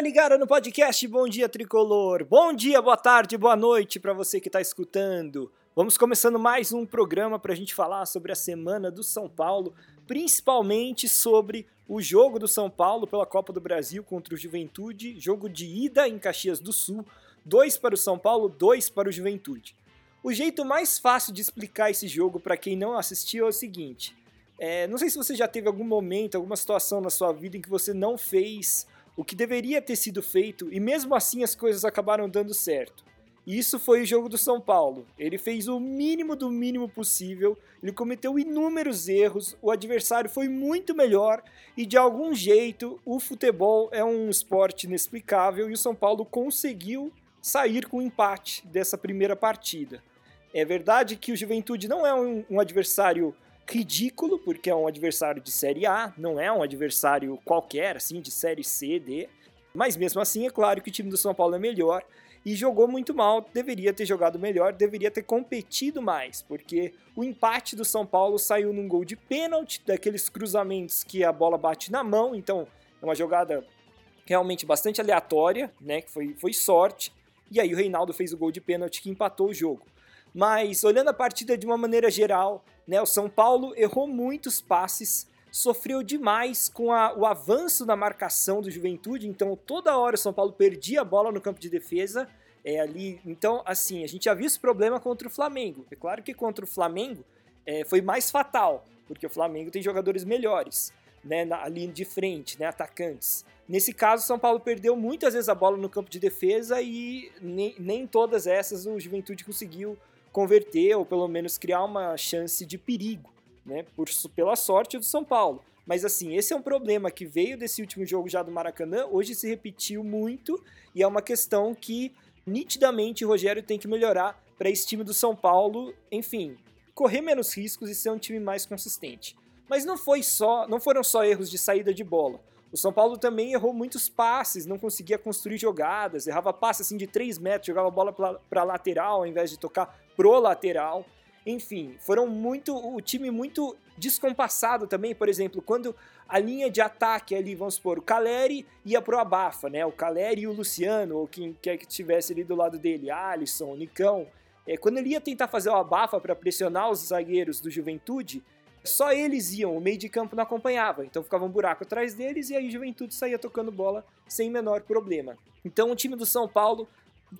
galera ligada no podcast Bom Dia Tricolor. Bom dia, boa tarde, boa noite para você que está escutando. Vamos começando mais um programa para a gente falar sobre a semana do São Paulo, principalmente sobre o jogo do São Paulo pela Copa do Brasil contra o Juventude, jogo de ida em Caxias do Sul, dois para o São Paulo, dois para o Juventude. O jeito mais fácil de explicar esse jogo para quem não assistiu é o seguinte: é, não sei se você já teve algum momento, alguma situação na sua vida em que você não fez o que deveria ter sido feito e mesmo assim as coisas acabaram dando certo. E isso foi o jogo do São Paulo. Ele fez o mínimo do mínimo possível, ele cometeu inúmeros erros, o adversário foi muito melhor e de algum jeito o futebol é um esporte inexplicável e o São Paulo conseguiu sair com empate dessa primeira partida. É verdade que o Juventude não é um, um adversário ridículo, porque é um adversário de Série A, não é um adversário qualquer, assim, de Série C, D. Mas mesmo assim, é claro que o time do São Paulo é melhor e jogou muito mal, deveria ter jogado melhor, deveria ter competido mais, porque o empate do São Paulo saiu num gol de pênalti, daqueles cruzamentos que a bola bate na mão, então é uma jogada realmente bastante aleatória, né, que foi, foi sorte, e aí o Reinaldo fez o gol de pênalti que empatou o jogo. Mas olhando a partida de uma maneira geral, né, o São Paulo errou muitos passes, sofreu demais com a, o avanço na marcação do Juventude, então toda hora o São Paulo perdia a bola no campo de defesa. É ali, então assim, a gente já viu esse problema contra o Flamengo. É claro que contra o Flamengo é, foi mais fatal, porque o Flamengo tem jogadores melhores, né, na, ali de frente, né, atacantes. Nesse caso, o São Paulo perdeu muitas vezes a bola no campo de defesa e nem, nem todas essas o Juventude conseguiu converter ou pelo menos criar uma chance de perigo, né? Por, pela sorte do São Paulo. Mas assim, esse é um problema que veio desse último jogo já do Maracanã, hoje se repetiu muito e é uma questão que nitidamente o Rogério tem que melhorar para esse time do São Paulo, enfim, correr menos riscos e ser um time mais consistente. Mas não foi só, não foram só erros de saída de bola. O São Paulo também errou muitos passes, não conseguia construir jogadas, errava passes assim de 3 metros, jogava a bola para lateral ao invés de tocar pro lateral. Enfim, foram muito. O time muito descompassado também, por exemplo, quando a linha de ataque ali, vamos supor, o Caleri ia pro Abafa, né? O Caleri e o Luciano, ou quem quer que estivesse ali do lado dele, Alisson, Nicão. É, quando ele ia tentar fazer o Abafa para pressionar os zagueiros do Juventude, só eles iam, o meio de campo não acompanhava, então ficava um buraco atrás deles e aí o Juventude saía tocando bola sem menor problema. Então o time do São Paulo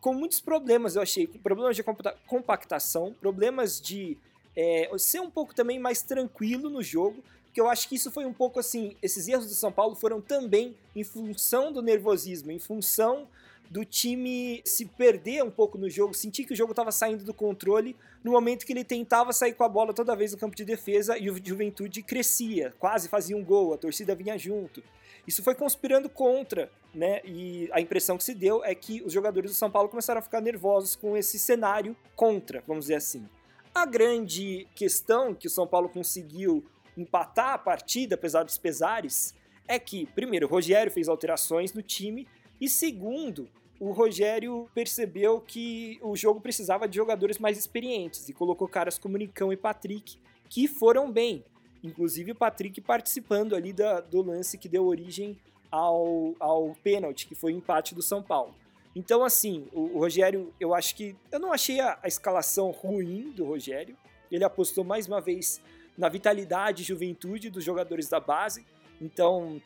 com muitos problemas, eu achei, problemas de compactação, problemas de é, ser um pouco também mais tranquilo no jogo, porque eu acho que isso foi um pouco assim, esses erros do São Paulo foram também em função do nervosismo, em função do time se perder um pouco no jogo, sentir que o jogo estava saindo do controle no momento que ele tentava sair com a bola toda vez no campo de defesa e o Juventude crescia, quase fazia um gol, a torcida vinha junto. Isso foi conspirando contra, né? E a impressão que se deu é que os jogadores do São Paulo começaram a ficar nervosos com esse cenário contra, vamos dizer assim. A grande questão que o São Paulo conseguiu empatar a partida, apesar dos pesares, é que, primeiro, o Rogério fez alterações no time e segundo, o Rogério percebeu que o jogo precisava de jogadores mais experientes e colocou caras como Nicão e Patrick que foram bem. Inclusive o Patrick participando ali da, do lance que deu origem ao, ao pênalti, que foi o empate do São Paulo. Então, assim, o, o Rogério, eu acho que. Eu não achei a, a, escalação ruim do Rogério. Ele apostou mais uma vez na vitalidade e juventude dos jogadores da base. Então,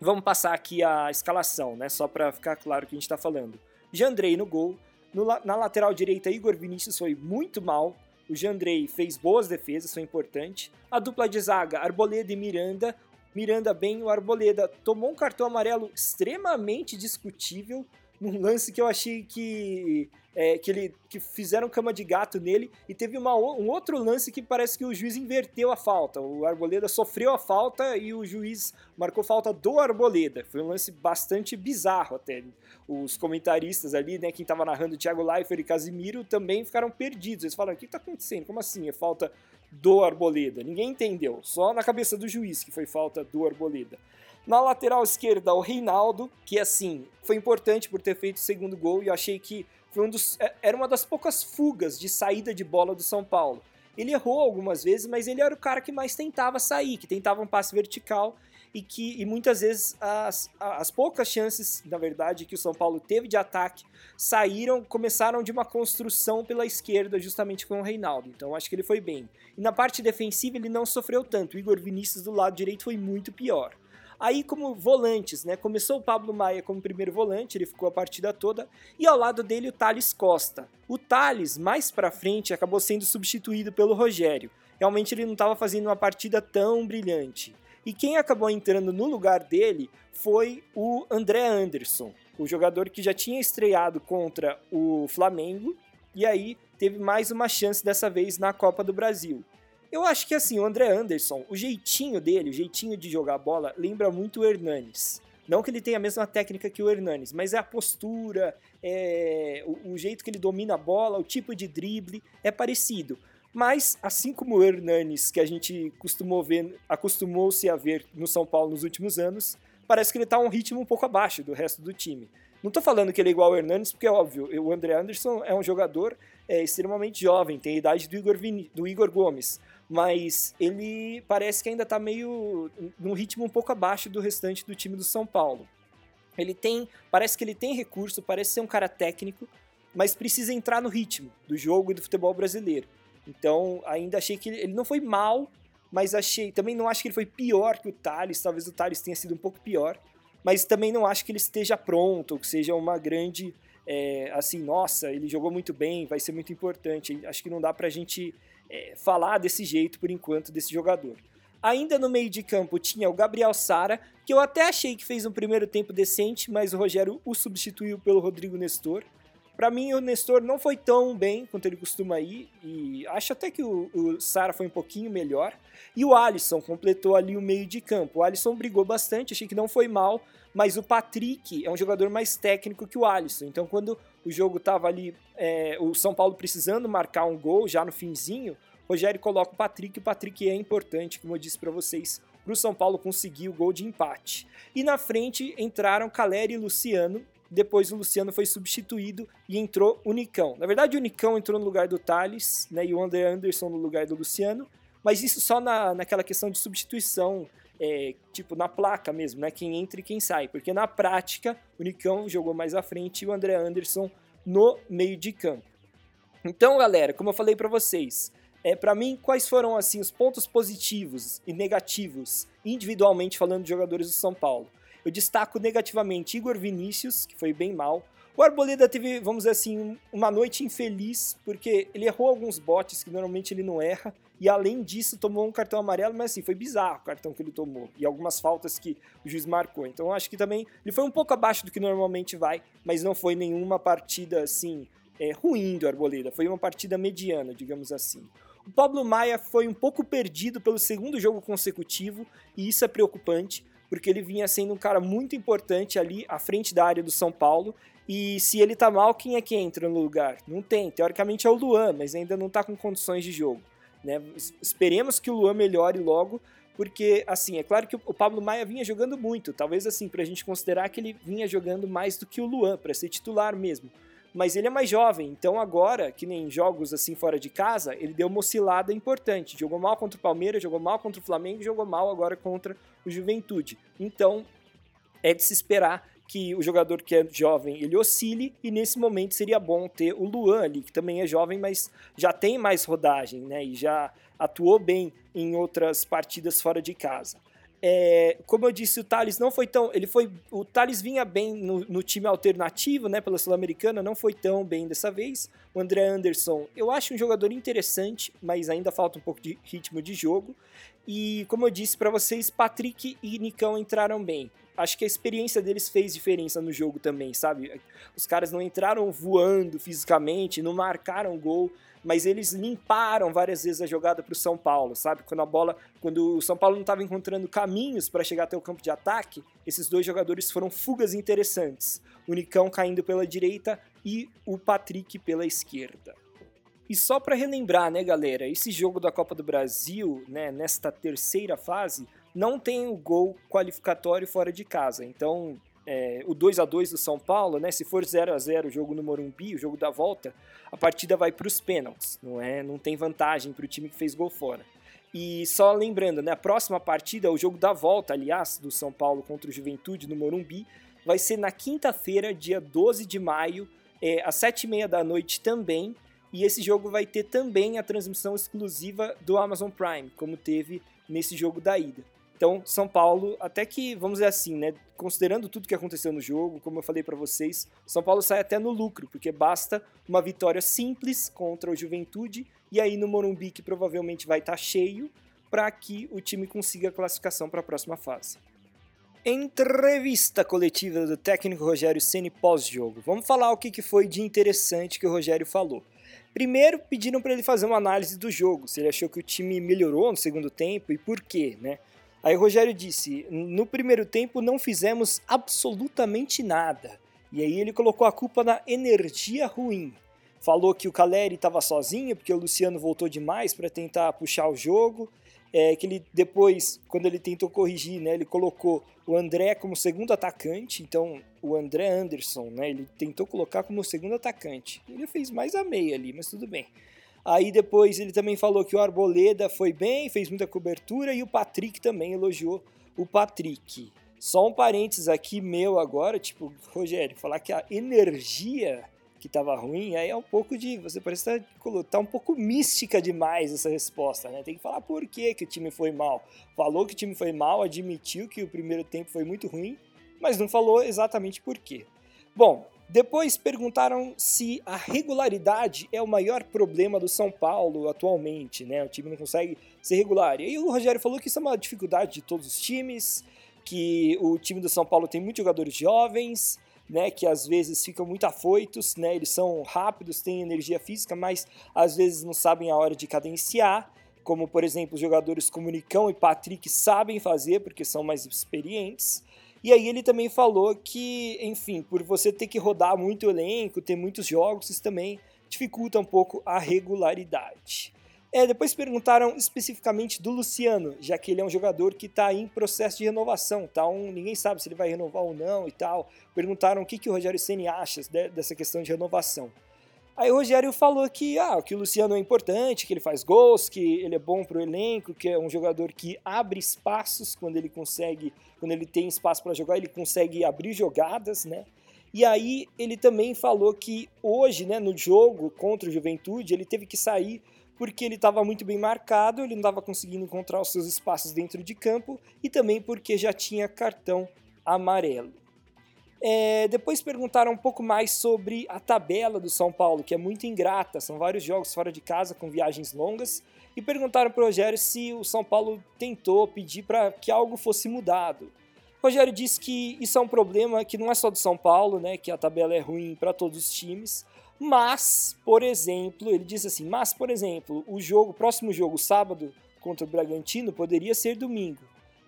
Vamos passar aqui a escalação, né? Só para ficar claro o que a gente está falando. Jandrei no gol. No, na lateral direita, Igor Vinícius foi muito mal. O Jandrei fez boas defesas, foi importante. A dupla de zaga, Arboleda e Miranda. Miranda bem, o Arboleda tomou um cartão amarelo extremamente discutível num lance que eu achei que é, que ele que fizeram cama de gato nele e teve uma, um outro lance que parece que o juiz inverteu a falta. O Arboleda sofreu a falta e o juiz marcou falta do Arboleda. Foi um lance bastante bizarro até. Os comentaristas ali, né, quem estava narrando Thiago Leifert e Casimiro também ficaram perdidos. Eles falaram: "O que está acontecendo? Como assim? É falta do Arboleda?" Ninguém entendeu. Só na cabeça do juiz que foi falta do Arboleda. Na lateral esquerda, o Reinaldo, que assim, foi importante por ter feito o segundo gol e eu achei que foi um dos, é, era uma das poucas fugas de saída de bola do São Paulo. Ele errou algumas vezes, mas ele era o cara que mais tentava sair, que tentava um passe vertical. e que e muitas vezes as, as poucas chances, na verdade, que o São Paulo teve de ataque saíram, começaram de uma construção pela esquerda, justamente com o Reinaldo. Então acho que ele foi bem. E na parte defensiva ele não sofreu tanto. O Igor Vinícius do lado direito foi muito pior. Aí, como volantes, né? Começou o Pablo Maia como primeiro volante, ele ficou a partida toda, e ao lado dele o Thales Costa. O Thales, mais pra frente, acabou sendo substituído pelo Rogério. Realmente ele não estava fazendo uma partida tão brilhante. E quem acabou entrando no lugar dele foi o André Anderson, o jogador que já tinha estreado contra o Flamengo e aí teve mais uma chance dessa vez na Copa do Brasil. Eu acho que assim, o André Anderson, o jeitinho dele, o jeitinho de jogar bola, lembra muito o Hernanes. Não que ele tenha a mesma técnica que o Hernanes, mas é a postura, é o, o jeito que ele domina a bola, o tipo de drible é parecido. Mas, assim como o Hernanes, que a gente costumou ver, acostumou-se a ver no São Paulo nos últimos anos, parece que ele está um ritmo um pouco abaixo do resto do time. Não estou falando que ele é igual ao Hernandes, porque é óbvio, o André Anderson é um jogador é, extremamente jovem, tem a idade do Igor, do Igor Gomes, mas ele parece que ainda está meio num ritmo um pouco abaixo do restante do time do São Paulo. Ele tem, parece que ele tem recurso, parece ser um cara técnico, mas precisa entrar no ritmo do jogo e do futebol brasileiro. Então, ainda achei que ele, ele não foi mal, mas achei, também não acho que ele foi pior que o Thales, talvez o Thales tenha sido um pouco pior, mas também não acho que ele esteja pronto, ou que seja uma grande, é, assim, nossa, ele jogou muito bem, vai ser muito importante. Acho que não dá pra gente é, falar desse jeito por enquanto desse jogador. Ainda no meio de campo tinha o Gabriel Sara, que eu até achei que fez um primeiro tempo decente, mas o Rogério o substituiu pelo Rodrigo Nestor. Para mim, o Nestor não foi tão bem quanto ele costuma ir, e acho até que o, o Sara foi um pouquinho melhor. E o Alisson completou ali o meio de campo. O Alisson brigou bastante, achei que não foi mal, mas o Patrick é um jogador mais técnico que o Alisson. Então, quando o jogo estava ali, é, o São Paulo precisando marcar um gol já no finzinho, Rogério coloca o Patrick, e o Patrick é importante, como eu disse para vocês, para o São Paulo conseguir o gol de empate. E na frente entraram Caleri e Luciano, depois o Luciano foi substituído e entrou o Nicão. Na verdade, o Nicão entrou no lugar do Thales, né, e o André Anderson no lugar do Luciano, mas isso só na, naquela questão de substituição, é, tipo na placa mesmo, né, quem entra e quem sai, porque na prática o Nicão jogou mais à frente e o André Anderson no meio de campo. Então, galera, como eu falei para vocês, é para mim quais foram assim os pontos positivos e negativos individualmente falando de jogadores do São Paulo. Eu destaco negativamente Igor Vinícius, que foi bem mal. O Arboleda teve, vamos dizer assim, uma noite infeliz, porque ele errou alguns botes que normalmente ele não erra, e além disso tomou um cartão amarelo, mas assim, foi bizarro o cartão que ele tomou, e algumas faltas que o juiz marcou. Então acho que também ele foi um pouco abaixo do que normalmente vai, mas não foi nenhuma partida assim é, ruim do Arboleda, foi uma partida mediana, digamos assim. O Pablo Maia foi um pouco perdido pelo segundo jogo consecutivo, e isso é preocupante porque ele vinha sendo um cara muito importante ali à frente da área do São Paulo. E se ele tá mal, quem é que entra no lugar? Não tem. Teoricamente é o Luan, mas ainda não tá com condições de jogo. Né? Esperemos que o Luan melhore logo, porque, assim, é claro que o Pablo Maia vinha jogando muito. Talvez, assim, pra gente considerar que ele vinha jogando mais do que o Luan, para ser titular mesmo mas ele é mais jovem, então agora, que nem jogos assim fora de casa, ele deu uma oscilada importante. Jogou mal contra o Palmeiras, jogou mal contra o Flamengo, jogou mal agora contra o Juventude. Então, é de se esperar que o jogador que é jovem ele oscile e nesse momento seria bom ter o Luan ali, que também é jovem, mas já tem mais rodagem, né? E já atuou bem em outras partidas fora de casa. É, como eu disse, o Thales não foi tão. Ele foi. O Thales vinha bem no, no time alternativo, né? Pela Sul-Americana, não foi tão bem dessa vez. O André Anderson, eu acho um jogador interessante, mas ainda falta um pouco de ritmo de jogo. E como eu disse para vocês, Patrick e Nicão entraram bem. Acho que a experiência deles fez diferença no jogo também, sabe? Os caras não entraram voando fisicamente, não marcaram gol, mas eles limparam várias vezes a jogada para o São Paulo, sabe? Quando a bola, quando o São Paulo não estava encontrando caminhos para chegar até o campo de ataque, esses dois jogadores foram fugas interessantes. O Nicão caindo pela direita e o Patrick pela esquerda. E só para relembrar, né, galera, esse jogo da Copa do Brasil, né, nesta terceira fase, não tem o gol qualificatório fora de casa. Então, é, o 2 a 2 do São Paulo, né? Se for 0 a 0 o jogo no Morumbi, o jogo da volta, a partida vai para os pênaltis, não é? Não tem vantagem para o time que fez gol fora. E só lembrando, né, a próxima partida, o jogo da volta, aliás, do São Paulo contra o Juventude no Morumbi, vai ser na quinta-feira, dia 12 de maio, é, às 7h30 da noite também. E esse jogo vai ter também a transmissão exclusiva do Amazon Prime, como teve nesse jogo da ida. Então, São Paulo, até que, vamos dizer assim, né, considerando tudo que aconteceu no jogo, como eu falei para vocês, São Paulo sai até no lucro, porque basta uma vitória simples contra o Juventude e aí no Morumbi, que provavelmente vai estar tá cheio, para que o time consiga a classificação para a próxima fase. Entrevista coletiva do técnico Rogério Ceni pós-jogo. Vamos falar o que foi de interessante que o Rogério falou. Primeiro, pediram para ele fazer uma análise do jogo, se ele achou que o time melhorou no segundo tempo e por quê, né? Aí Rogério disse: no primeiro tempo não fizemos absolutamente nada. E aí ele colocou a culpa na energia ruim. Falou que o Caleri estava sozinho porque o Luciano voltou demais para tentar puxar o jogo. É, que ele depois, quando ele tentou corrigir, né, ele colocou o André como segundo atacante. Então o André Anderson, né, ele tentou colocar como segundo atacante. Ele fez mais a meia ali, mas tudo bem. Aí depois ele também falou que o Arboleda foi bem, fez muita cobertura e o Patrick também elogiou o Patrick. Só um parênteses aqui meu agora, tipo, Rogério, falar que a energia que estava ruim, aí é um pouco de. Você parece estar tá, tá, um pouco mística demais essa resposta, né? Tem que falar por que, que o time foi mal. Falou que o time foi mal, admitiu que o primeiro tempo foi muito ruim, mas não falou exatamente por quê. Bom, depois perguntaram se a regularidade é o maior problema do São Paulo atualmente, né? O time não consegue ser regular. E aí o Rogério falou que isso é uma dificuldade de todos os times, que o time do São Paulo tem muitos jogadores jovens, né, que às vezes ficam muito afoitos, né? Eles são rápidos, têm energia física, mas às vezes não sabem a hora de cadenciar, como por exemplo, os jogadores como Nicão e Patrick sabem fazer porque são mais experientes. E aí ele também falou que, enfim, por você ter que rodar muito elenco, ter muitos jogos, isso também dificulta um pouco a regularidade. É, depois perguntaram especificamente do Luciano, já que ele é um jogador que está em processo de renovação, tá? Um, ninguém sabe se ele vai renovar ou não e tal. Perguntaram o que, que o Rogério Ceni acha dessa questão de renovação. Aí o Rogério falou que, ah, que o Luciano é importante, que ele faz gols, que ele é bom para o elenco, que é um jogador que abre espaços quando ele consegue, quando ele tem espaço para jogar, ele consegue abrir jogadas, né? E aí ele também falou que hoje, né, no jogo contra o Juventude, ele teve que sair porque ele estava muito bem marcado, ele não estava conseguindo encontrar os seus espaços dentro de campo e também porque já tinha cartão amarelo. É, depois perguntaram um pouco mais sobre a tabela do São Paulo, que é muito ingrata, são vários jogos fora de casa com viagens longas, e perguntaram para o Rogério se o São Paulo tentou pedir para que algo fosse mudado. O Rogério disse que isso é um problema que não é só do São Paulo, né, que a tabela é ruim para todos os times, mas, por exemplo, ele disse assim, mas, por exemplo, o jogo, o próximo jogo, sábado, contra o Bragantino, poderia ser domingo.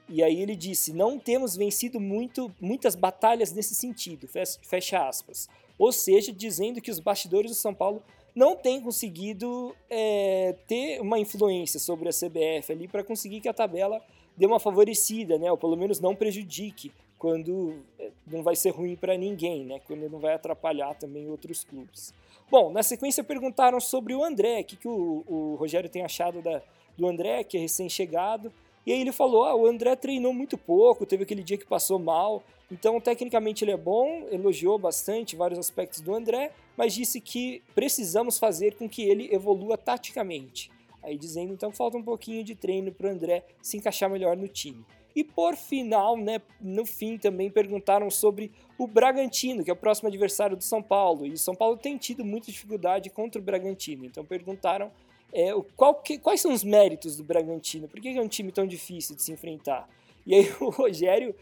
E aí ele disse: não temos vencido muito, muitas batalhas nesse sentido, fecha aspas. Ou seja, dizendo que os bastidores do São Paulo não têm conseguido é, ter uma influência sobre a CBF ali para conseguir que a tabela dê uma favorecida, né? Ou pelo menos não prejudique quando é, não vai ser ruim para ninguém, né? Quando não vai atrapalhar também outros clubes. Bom, na sequência perguntaram sobre o André, o que, que o, o Rogério tem achado da, do André, que é recém-chegado. E aí ele falou: ah, o André treinou muito pouco, teve aquele dia que passou mal. Então, tecnicamente, ele é bom, elogiou bastante vários aspectos do André, mas disse que precisamos fazer com que ele evolua taticamente. Aí dizendo, então, falta um pouquinho de treino para o André se encaixar melhor no time. E por final, né, no fim também perguntaram sobre o Bragantino, que é o próximo adversário do São Paulo. E o São Paulo tem tido muita dificuldade contra o Bragantino. Então perguntaram é, que, quais são os méritos do Bragantino? Por que é um time tão difícil de se enfrentar? E aí o Rogério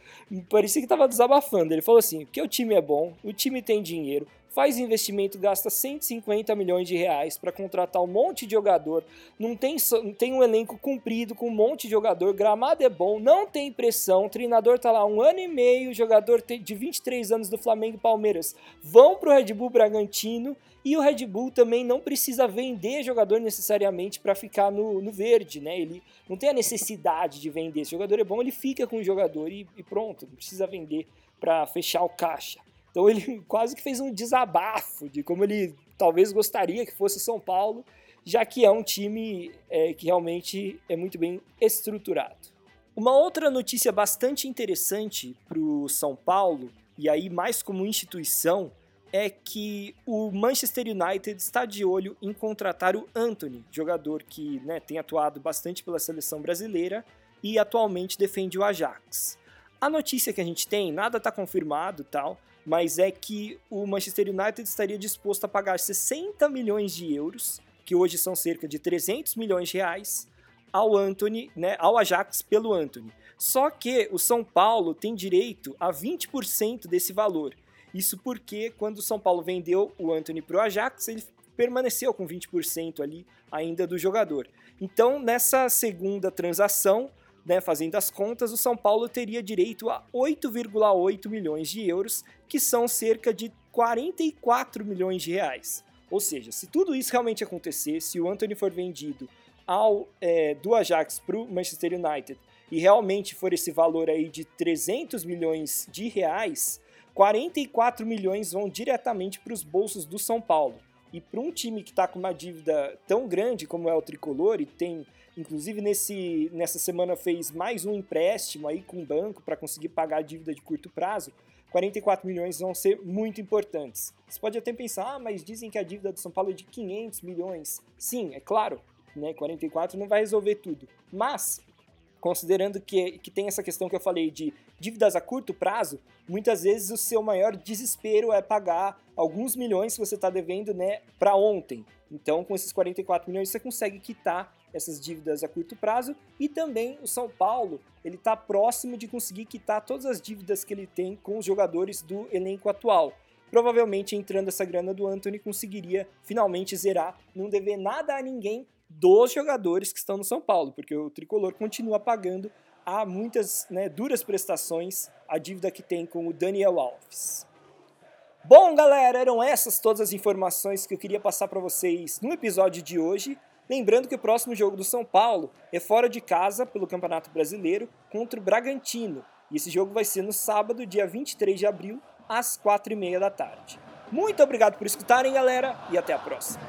parecia que estava desabafando. Ele falou assim: porque o time é bom, o time tem dinheiro, faz investimento, gasta 150 milhões de reais para contratar um monte de jogador, não tem, tem um elenco comprido com um monte de jogador, gramado é bom, não tem pressão, treinador tá lá um ano e meio, jogador de 23 anos do Flamengo e Palmeiras vão pro Red Bull Bragantino e o Red Bull também não precisa vender jogador necessariamente para ficar no, no verde, né? Ele não tem a necessidade de vender. Se o jogador é bom, ele fica com o jogador e, e pronto, não precisa vender para fechar o caixa. Então ele quase que fez um desabafo de como ele talvez gostaria que fosse São Paulo, já que é um time é, que realmente é muito bem estruturado. Uma outra notícia bastante interessante para o São Paulo, e aí mais como instituição, é que o Manchester United está de olho em contratar o Anthony, jogador que né, tem atuado bastante pela seleção brasileira e atualmente defende o Ajax. A notícia que a gente tem, nada está confirmado tal, mas é que o Manchester United estaria disposto a pagar 60 milhões de euros, que hoje são cerca de 300 milhões de reais, ao Anthony, né, ao Ajax pelo Anthony. Só que o São Paulo tem direito a 20% desse valor. Isso porque quando o São Paulo vendeu o Anthony para o Ajax, ele permaneceu com 20% ali ainda do jogador. Então, nessa segunda transação, né, fazendo as contas, o São Paulo teria direito a 8,8 milhões de euros, que são cerca de 44 milhões de reais. Ou seja, se tudo isso realmente acontecer, se o Anthony for vendido ao é, do Ajax para o Manchester United e realmente for esse valor aí de 300 milhões de reais, 44 milhões vão diretamente para os bolsos do São Paulo. E para um time que está com uma dívida tão grande como é o Tricolor e tem Inclusive, nesse, nessa semana fez mais um empréstimo aí com o banco para conseguir pagar a dívida de curto prazo. 44 milhões vão ser muito importantes. Você pode até pensar, ah, mas dizem que a dívida do São Paulo é de 500 milhões. Sim, é claro, né? 44 não vai resolver tudo. Mas, considerando que, que tem essa questão que eu falei de dívidas a curto prazo, muitas vezes o seu maior desespero é pagar alguns milhões que você está devendo né, para ontem. Então, com esses 44 milhões, você consegue quitar essas dívidas a curto prazo e também o São Paulo ele está próximo de conseguir quitar todas as dívidas que ele tem com os jogadores do elenco atual. Provavelmente entrando essa grana do Anthony conseguiria finalmente zerar, não dever nada a ninguém dos jogadores que estão no São Paulo, porque o tricolor continua pagando a muitas né, duras prestações a dívida que tem com o Daniel Alves. Bom, galera, eram essas todas as informações que eu queria passar para vocês no episódio de hoje. Lembrando que o próximo jogo do São Paulo é fora de casa pelo Campeonato Brasileiro contra o Bragantino. E esse jogo vai ser no sábado, dia 23 de abril, às 4h30 da tarde. Muito obrigado por escutarem, galera, e até a próxima.